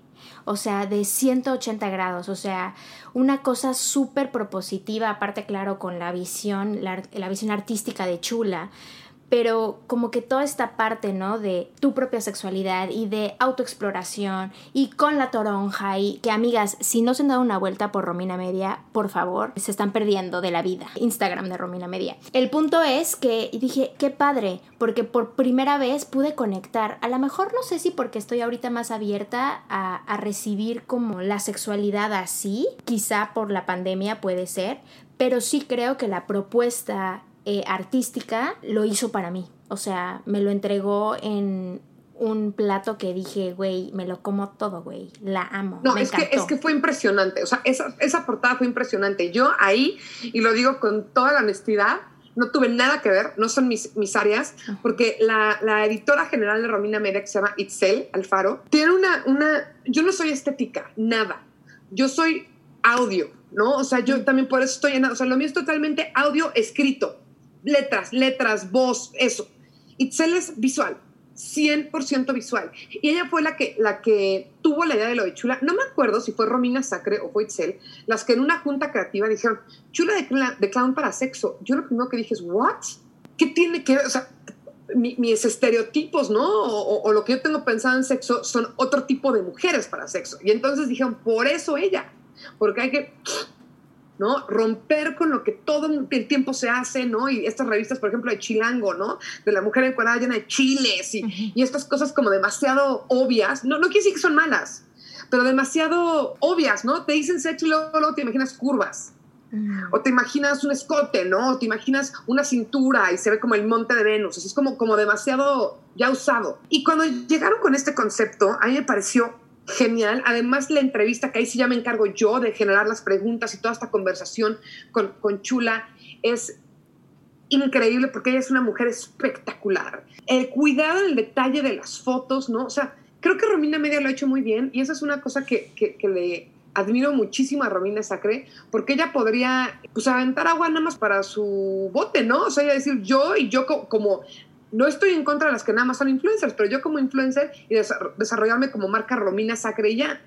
O sea, de 180 grados, o sea, una cosa súper propositiva, aparte claro, con la visión, la, la visión artística de Chula, pero como que toda esta parte, ¿no? De tu propia sexualidad y de autoexploración y con la toronja y que amigas, si no se han dado una vuelta por Romina Media, por favor, se están perdiendo de la vida. Instagram de Romina Media. El punto es que dije, qué padre, porque por primera vez pude conectar. A lo mejor no sé si porque estoy ahorita más abierta a, a recibir como la sexualidad así, quizá por la pandemia puede ser, pero sí creo que la propuesta eh, artística lo hizo para mí. O sea, me lo entregó en un plato que dije, güey, me lo como todo, güey, la amo. No, es, que, es que fue impresionante, o sea, esa, esa portada fue impresionante. Yo ahí, y lo digo con toda la honestidad, no tuve nada que ver, no son mis, mis áreas, porque la, la, editora general de Romina Media, que se llama Itzel Alfaro, tiene una, una, yo no soy estética, nada, yo soy audio, ¿no? O sea, yo también por eso estoy en, o sea, lo mío es totalmente audio escrito letras, letras, voz, eso. Itzel es visual, 100% visual. Y ella fue la que, la que tuvo la idea de lo de Chula. No me acuerdo si fue Romina Sacre o fue Itzel, las que en una junta creativa dijeron, Chula de, clown para sexo. Yo lo primero que dije es, ¿what? ¿Qué tiene que ver? O sea, mis estereotipos, ¿no? O, o, lo que yo tengo pensado en sexo son otro tipo de mujeres para sexo. Y entonces dijeron, por eso ella, porque hay que ¿no? Romper con lo que todo el tiempo se hace, ¿no? Y estas revistas, por ejemplo, de Chilango, ¿no? De la mujer encuadrada llena de chiles y, y, estas cosas como demasiado obvias. No, no quiere decir que son malas, pero demasiado obvias, ¿no? Te dicen sexo y luego, te imaginas curvas. O te imaginas un escote, ¿no? O te imaginas una cintura y se ve como el monte de Venus. es como, como demasiado ya usado. Y cuando llegaron con este concepto, a mí me pareció genial. Además, la entrevista que ahí sí ya me encargo yo de generar las preguntas y toda esta conversación con, con Chula es increíble porque ella es una mujer espectacular. El cuidado del detalle de las fotos, ¿no? O sea, creo que Romina Media lo ha hecho muy bien y esa es una cosa que, que, que le admiro muchísimo a Romina Sacre porque ella podría pues aventar agua nada más para su bote, ¿no? O sea, ella decir yo y yo como no estoy en contra de las que nada más son influencers, pero yo como influencer y desarrollarme como marca Romina Sacre ya.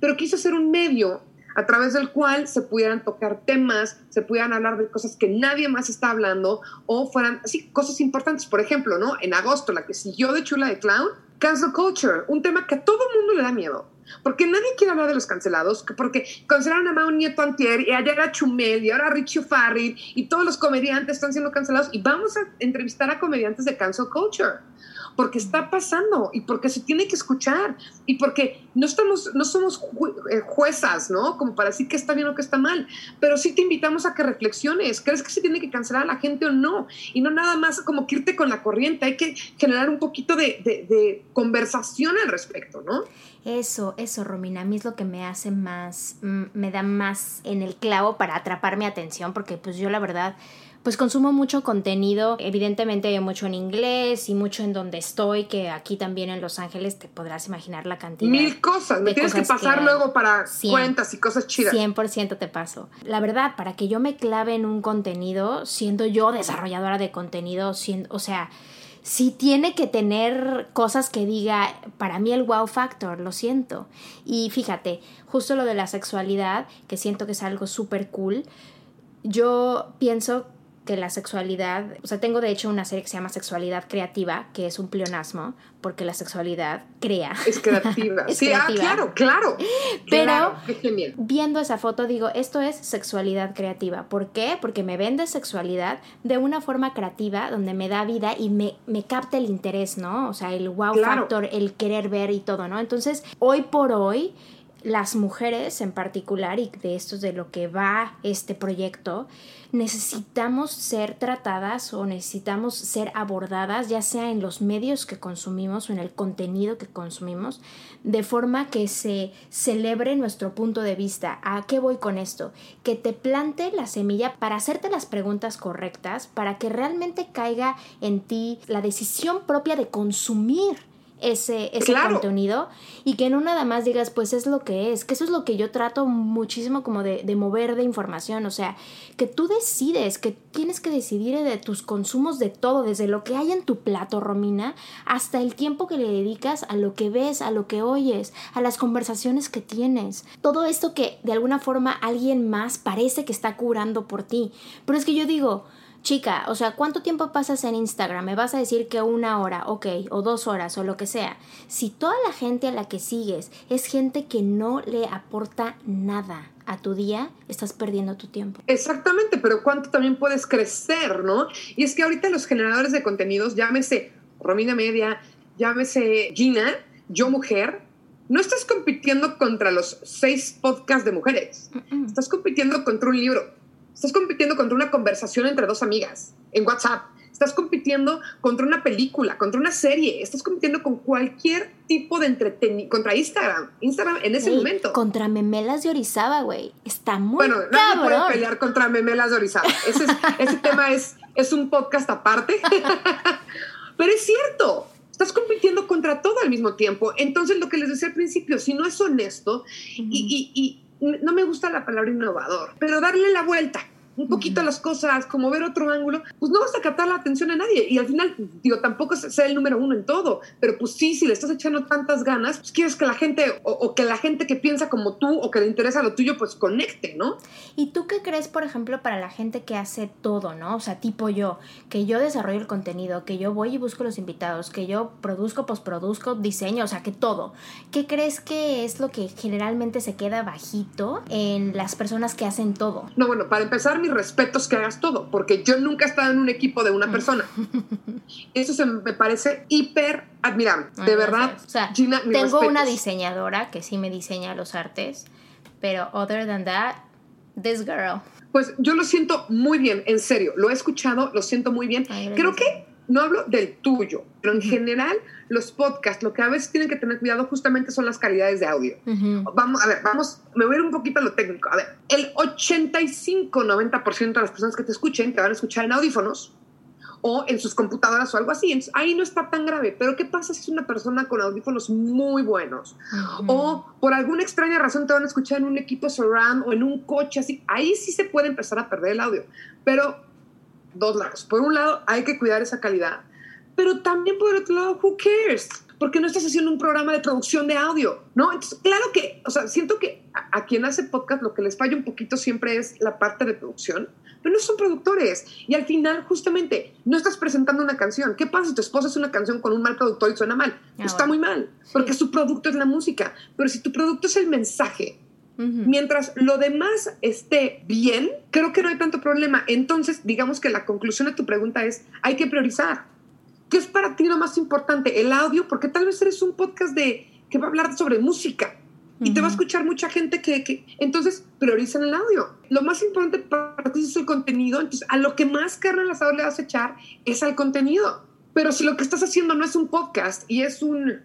Pero quise hacer un medio a través del cual se pudieran tocar temas, se pudieran hablar de cosas que nadie más está hablando o fueran así cosas importantes. Por ejemplo, ¿no? En agosto, la que siguió de Chula de Clown, Cancel culture, un tema que a todo el mundo le da miedo. Porque nadie quiere hablar de los cancelados, porque cancelaron a Mao Nieto Antier, y ayer a Chumel, y ahora a Richie Farrell, y todos los comediantes están siendo cancelados, y vamos a entrevistar a comediantes de cancel culture porque está pasando y porque se tiene que escuchar y porque no, estamos, no somos eh, juezas, ¿no? Como para decir que está bien o que está mal, pero sí te invitamos a que reflexiones. ¿Crees que se tiene que cancelar a la gente o no? Y no nada más como que irte con la corriente, hay que generar un poquito de, de conversación al respecto, ¿no? Eso, eso, Romina, a mí es lo que me hace más, mm, me da más en el clavo para atrapar mi atención, porque pues yo la verdad pues consumo mucho contenido, evidentemente mucho en inglés y mucho en donde estoy, que aquí también en Los Ángeles te podrás imaginar la cantidad. Mil cosas, me tienes que pasar luego para cuentas y cosas chidas. 100% te paso. La verdad, para que yo me clave en un contenido, siendo yo desarrolladora de contenido, siendo, o sea, sí tiene que tener cosas que diga, para mí el wow factor, lo siento. Y fíjate, justo lo de la sexualidad, que siento que es algo súper cool, yo pienso que la sexualidad, o sea, tengo de hecho una serie que se llama Sexualidad Creativa, que es un pleonasmo, porque la sexualidad crea. Es creativa. sí, Ah, claro, claro. Pero viendo esa foto digo, esto es sexualidad creativa. ¿Por qué? Porque me vende sexualidad de una forma creativa, donde me da vida y me, me capta el interés, ¿no? O sea, el wow factor, el querer ver y todo, ¿no? Entonces, hoy por hoy, las mujeres en particular, y de esto es de lo que va este proyecto, necesitamos ser tratadas o necesitamos ser abordadas, ya sea en los medios que consumimos o en el contenido que consumimos, de forma que se celebre nuestro punto de vista. ¿A qué voy con esto? Que te plante la semilla para hacerte las preguntas correctas, para que realmente caiga en ti la decisión propia de consumir ese, ese contenido y que no nada más digas, pues es lo que es, que eso es lo que yo trato muchísimo como de, de, mover de información, o sea, que tú decides, que tienes que decidir de tus consumos de todo, desde lo que hay en tu plato, Romina, hasta el tiempo que le dedicas a lo que ves, a lo que oyes, a las conversaciones que tienes, todo esto que de alguna forma alguien más parece que está curando por ti, pero es que yo digo, chica, o sea, ¿cuánto tiempo pasas en Instagram? Me vas a decir que una hora, ok, o dos horas, o lo que sea. Si toda la gente a la que sigues es gente que no le aporta nada a tu día, estás perdiendo tu tiempo. Exactamente, pero ¿cuánto también puedes crecer, no? Y es que ahorita los generadores de contenidos, llámese Romina Media, llámese Gina, yo mujer, no estás compitiendo contra los seis podcasts de mujeres, estás compitiendo contra un libro Estás compitiendo contra una conversación entre dos amigas en WhatsApp. Estás compitiendo contra una película, contra una serie. Estás compitiendo con cualquier tipo de entretenimiento. Contra Instagram. Instagram en ese momento. Contra memelas de Orizaba, güey. Está muy Bueno, nadie puede pelear contra memelas de Orizaba. Ese, ese tema es, es un podcast aparte. Pero es cierto. Estás compitiendo contra todo al mismo tiempo. Entonces, lo que les decía al principio, si no es honesto y no me gusta la palabra innovador, pero darle la vuelta un poquito las cosas, como ver otro ángulo, pues no vas a captar la atención a nadie. Y al final, digo, tampoco sea el número uno en todo, pero pues sí, si le estás echando tantas ganas, pues quieres que la gente, o, que la gente que piensa como tú o que le interesa lo tuyo, pues conecte, ¿no? ¿Y tú qué crees, por ejemplo, para la gente que hace todo, ¿no? O sea, tipo yo, que yo desarrollo el contenido, que yo voy y busco los invitados, que yo produzco, postproduzco, diseño, o sea, que todo. ¿Qué crees que es lo que generalmente se queda bajito en las personas que hacen todo? No, bueno, para empezar, mis respetos que hagas todo, porque yo nunca he estado en un equipo de una persona. Eso se me parece hiper admirable, de verdad. O sea, tengo una diseñadora que sí me diseña los artes, pero other than that, this girl. Pues yo lo siento muy bien, en serio, lo he escuchado, lo siento muy bien. Creo que no hablo del tuyo, pero en general los podcasts, lo que a veces tienen que tener cuidado justamente son las calidades de audio. Vamos, a ver, vamos, me voy a ir un poquito a lo técnico. A ver, el 85-90% de las personas que te escuchen te van a escuchar en audífonos o en sus computadoras o algo así. ahí no está tan grave. Pero ¿qué pasa si es una persona con audífonos muy buenos? O por alguna extraña razón te van a escuchar en un equipo surround o en un coche así. Ahí sí se puede empezar a perder el audio. Pero dos lados. Por un lado, hay que cuidar esa calidad, pero también por otro lado, who cares? porque no estás haciendo un programa de producción de audio, ¿no? Entonces, claro que, o sea, siento que a, a quien hace podcast lo que les falla un poquito siempre es la parte de producción, pero no son productores. Y al final, justamente, no estás presentando una canción. ¿Qué pasa si tu esposa hace una canción con un mal productor y suena mal? Ah, Está bueno. muy mal, porque su producto es la música. Pero si tu producto es el mensaje, Mientras lo demás esté bien, creo que no hay tanto problema. Entonces, digamos que la conclusión de tu pregunta es, hay que priorizar. ¿Qué es para ti lo más importante? El audio, porque tal vez eres un podcast de que va a hablar sobre música y te va a escuchar mucha gente que, que- entonces priorizan el audio. Lo más importante para ti es el contenido, entonces a lo que más carne al asador le vas a echar es al contenido. Pero si lo que estás haciendo no es un podcast y es un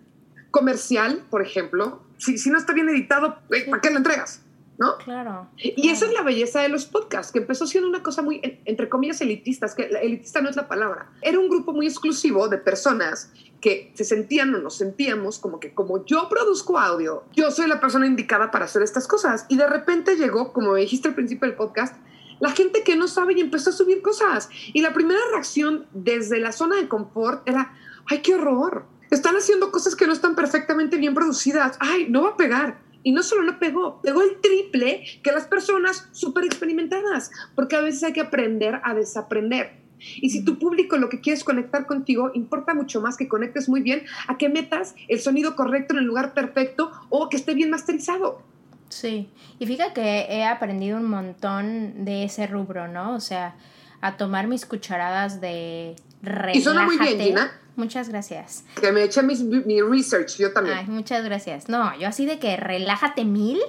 comercial, por ejemplo, si, si no está bien editado, ¿para qué lo entregas? ¿No? Claro. Y esa es la belleza de los podcasts, que empezó siendo una cosa muy, en- entre comillas, elitistas, que elitista no es la palabra. Era un grupo muy exclusivo de personas que se sentían o nos sentíamos como que como yo produzco audio, yo soy la persona indicada para hacer estas cosas. Y de repente llegó, como me dijiste al principio del podcast, la gente que no sabe y empezó a subir cosas. Y la primera reacción desde la zona de confort era, ay, qué horror. Están haciendo cosas que no están perfectamente bien producidas. Ay, no va a pegar. Y no solo no pegó, pegó el triple que las personas súper experimentadas, porque a veces hay que aprender a desaprender. Y si tu público lo que quiere es conectar contigo, importa mucho más que conectes muy bien a que metas el sonido correcto en el lugar perfecto o que esté bien masterizado. Sí, y fíjate que he aprendido un montón de ese rubro, ¿no? O sea, a tomar mis cucharadas de relájate. Y suena muy bien, Gina. Muchas gracias. Que me eché mis- mi research, yo también. Ay, muchas gracias. No, yo así de que relájate mil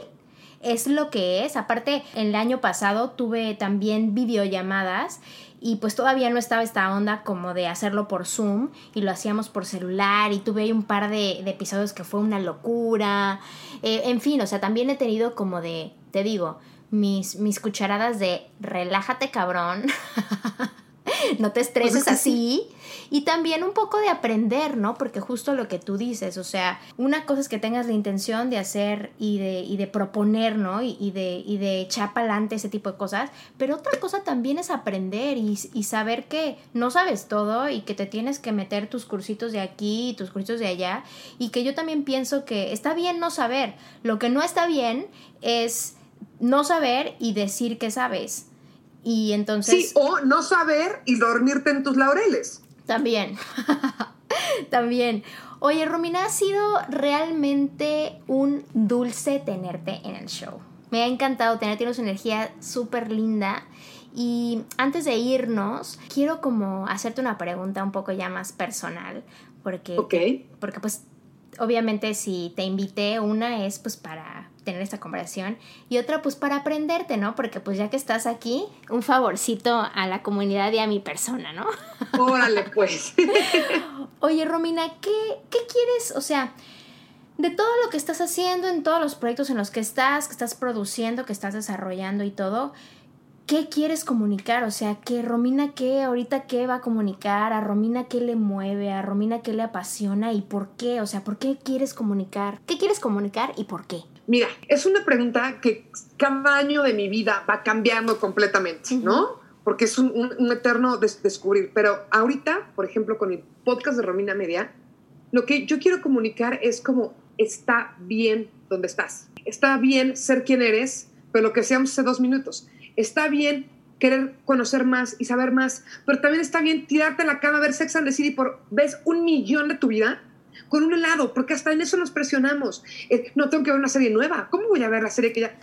es lo que es. Aparte, el año pasado tuve también videollamadas y pues todavía no estaba esta onda como de hacerlo por Zoom y lo hacíamos por celular y tuve ahí un par de, de episodios que fue una locura. Eh, en fin, o sea, también he tenido como de, te digo, mis, mis cucharadas de relájate cabrón. no te estreses Pues es que así. Y también un poco de aprender, ¿no? Porque justo lo que tú dices, o sea, una cosa es que tengas la intención de hacer y de, y de proponer, ¿no? Y, de, y de echar para adelante ese tipo de cosas, pero otra cosa también es aprender y, y saber que no sabes todo y que te tienes que meter tus cursitos de aquí y tus cursitos de allá y que yo también pienso que está bien no saber, lo que no está bien es no saber y decir que sabes. Y entonces... Sí, o no saber y dormirte en tus laureles. También. También. Oye, Romina, ha sido realmente un dulce tenerte en el show. Me ha encantado tenerte, tienes una energía súper linda. Y antes de irnos, quiero como hacerte una pregunta un poco ya más personal. Porque, porque pues, obviamente si te invité, una es pues para tener esta conversación y otra pues para aprenderte, ¿no? Porque pues ya que estás aquí, un favorcito a la comunidad y a mi persona, ¿no? Órale, pues. Oye, Romina, ¿qué, ¿qué quieres? O sea, de todo lo que estás haciendo, en todos los proyectos en los que estás, que estás produciendo, que estás desarrollando y todo, ¿qué quieres comunicar? O sea, que Romina, ¿qué ahorita qué va a comunicar? ¿A Romina qué le mueve? ¿A Romina qué le apasiona? ¿Y por qué? O sea, ¿por qué quieres comunicar? ¿Qué quieres comunicar y por qué? Mira, es una pregunta que cada año de mi vida va cambiando completamente, ¿no? Porque es un, un- un eterno des- descubrir. Pero ahorita, por ejemplo, con el podcast de Romina Media, lo que yo quiero comunicar es como está bien donde estás. Está bien ser quien eres, pero lo que seamos hace dos minutos. Está bien querer conocer más y saber más, pero también está bien tirarte a la cama a ver Sex and the City por ves un millón de tu vida con un helado, porque hasta en eso nos presionamos. Eh, no tengo que ver una serie nueva. ¿Cómo voy a ver la serie que ya...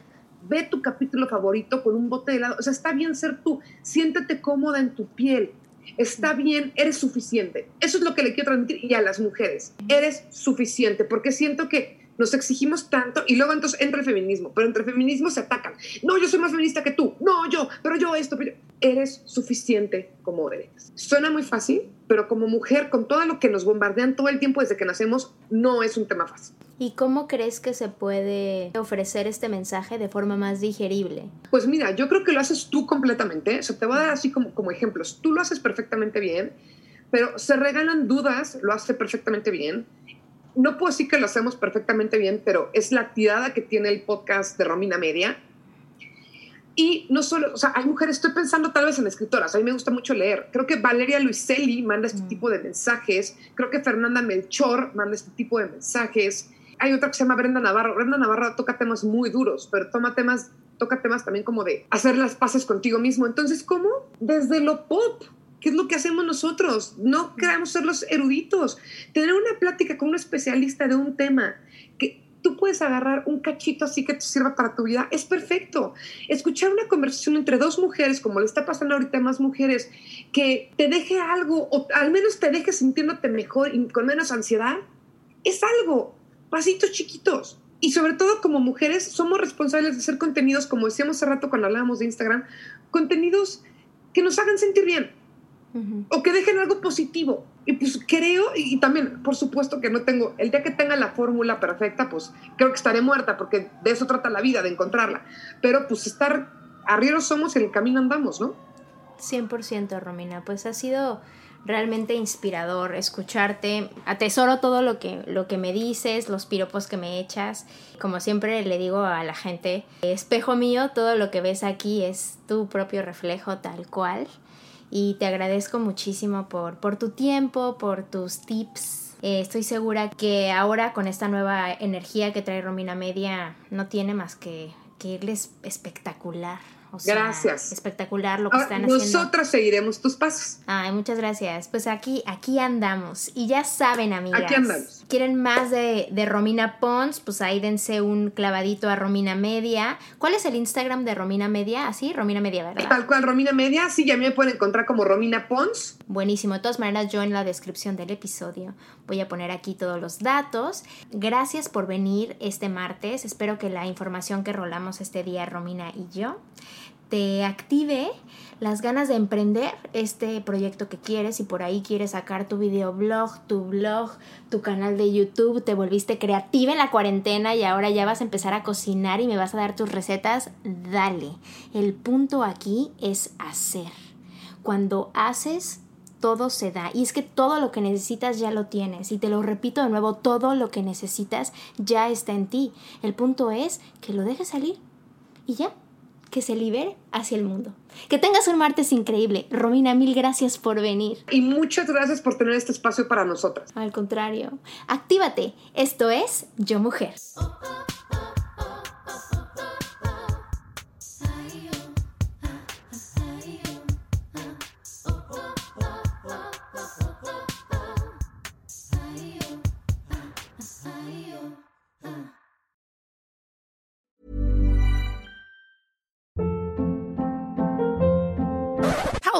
Ve tu capítulo favorito con un bote de helado. O sea, está bien ser tú. Siéntete cómoda en tu piel. Está bien, eres suficiente. Eso es lo que le quiero transmitir y a las mujeres. Eres suficiente, porque siento que nos exigimos tanto y luego entonces entra el feminismo, pero entre feminismos se atacan. No, yo soy más feminista que tú. No, yo, pero yo esto. Pero yo- Eres suficiente como eres. Suena muy fácil, pero como mujer, con todo lo que nos bombardean todo el tiempo desde que nacemos, no es un tema fácil. ¿Y cómo crees que se puede ofrecer este mensaje de forma más digerible? Pues mira, yo creo que lo haces tú completamente. O sea, te voy a dar así como, como ejemplos. Tú lo haces perfectamente bien, pero se regalan dudas, lo hace perfectamente bien. No puedo decir que lo hacemos perfectamente bien, pero es la tirada que tiene el podcast de Romina Media. Y no solo, o sea, hay mujeres, estoy pensando tal vez en escritoras, a mí me gusta mucho leer. Creo que Valeria Luiselli manda este mm. tipo de mensajes, creo que Fernanda Melchor manda este tipo de mensajes. Hay otra que se llama Brenda Navarro. Brenda Navarro toca temas muy duros, pero toma temas, toca temas también como de hacer las paces contigo mismo. Entonces, ¿cómo? Desde lo pop, ¿Qué es lo que hacemos nosotros? No queremos ser los eruditos. Tener una plática con un especialista de un tema que tú puedes agarrar un cachito así que te sirva para tu vida, es perfecto. Escuchar una conversación entre dos mujeres, como le está pasando ahorita a más mujeres, que te deje algo, o al menos te deje sintiéndote mejor y con menos ansiedad, es algo. Pasitos chiquitos. Y sobre todo como mujeres somos responsables de hacer contenidos, como decíamos hace rato cuando hablábamos de Instagram, contenidos que nos hagan sentir bien o que dejen algo positivo. Y pues creo, y, también, por supuesto que no tengo, el día que tenga la fórmula perfecta, pues creo que estaré muerta, porque de eso trata la vida, de encontrarla. Pero pues estar, arrieros somos y en el camino andamos, ¿no? 100% Romina, pues ha sido realmente inspirador escucharte. Atesoro todo lo que, lo que me dices, los piropos que me echas. Como siempre le digo a la gente, espejo mío, todo lo que ves aquí es tu propio reflejo tal cual y te agradezco muchísimo por, por tu tiempo, por tus tips. Eh, estoy segura que ahora con esta nueva energía que trae Romina Media no tiene más que, que irles espectacular. gracias. Espectacular lo que están haciendo. Nosotras seguiremos tus pasos. Ay, muchas gracias. Pues aquí, aquí andamos. Y ya saben, amigas. Aquí andamos. ¿Quieren más de, de, Romina Pons? Pues ahí dense un clavadito a Romina Media. ¿Cuál es el Instagram de Romina Media? Así, Romina Media, ¿verdad? Tal cual, Romina Media. Sí, ya me pueden encontrar como Romina Pons. Buenísimo. De todas maneras, yo en la descripción del episodio voy a poner aquí todos los datos. Gracias por venir este martes. Espero que la información que rolamos este día, Romina y yo, active las ganas de emprender este proyecto que quieres y por ahí quieres sacar tu videoblog, tu blog, tu canal de YouTube, te volviste creativa en la cuarentena y ahora ya vas a empezar a cocinar y me vas a dar tus recetas, dale. El punto aquí es hacer. Cuando haces, todo se da. Y es que todo lo que necesitas ya lo tienes. Y te lo repito de nuevo, todo lo que necesitas ya está en ti. El punto es que lo dejes salir y ya que se libere hacia el mundo. Que tengas un martes increíble. Romina, mil gracias por venir. Y muchas gracias por tener este espacio para nosotras. Al contrario, actívate. Esto es Yo Mujer.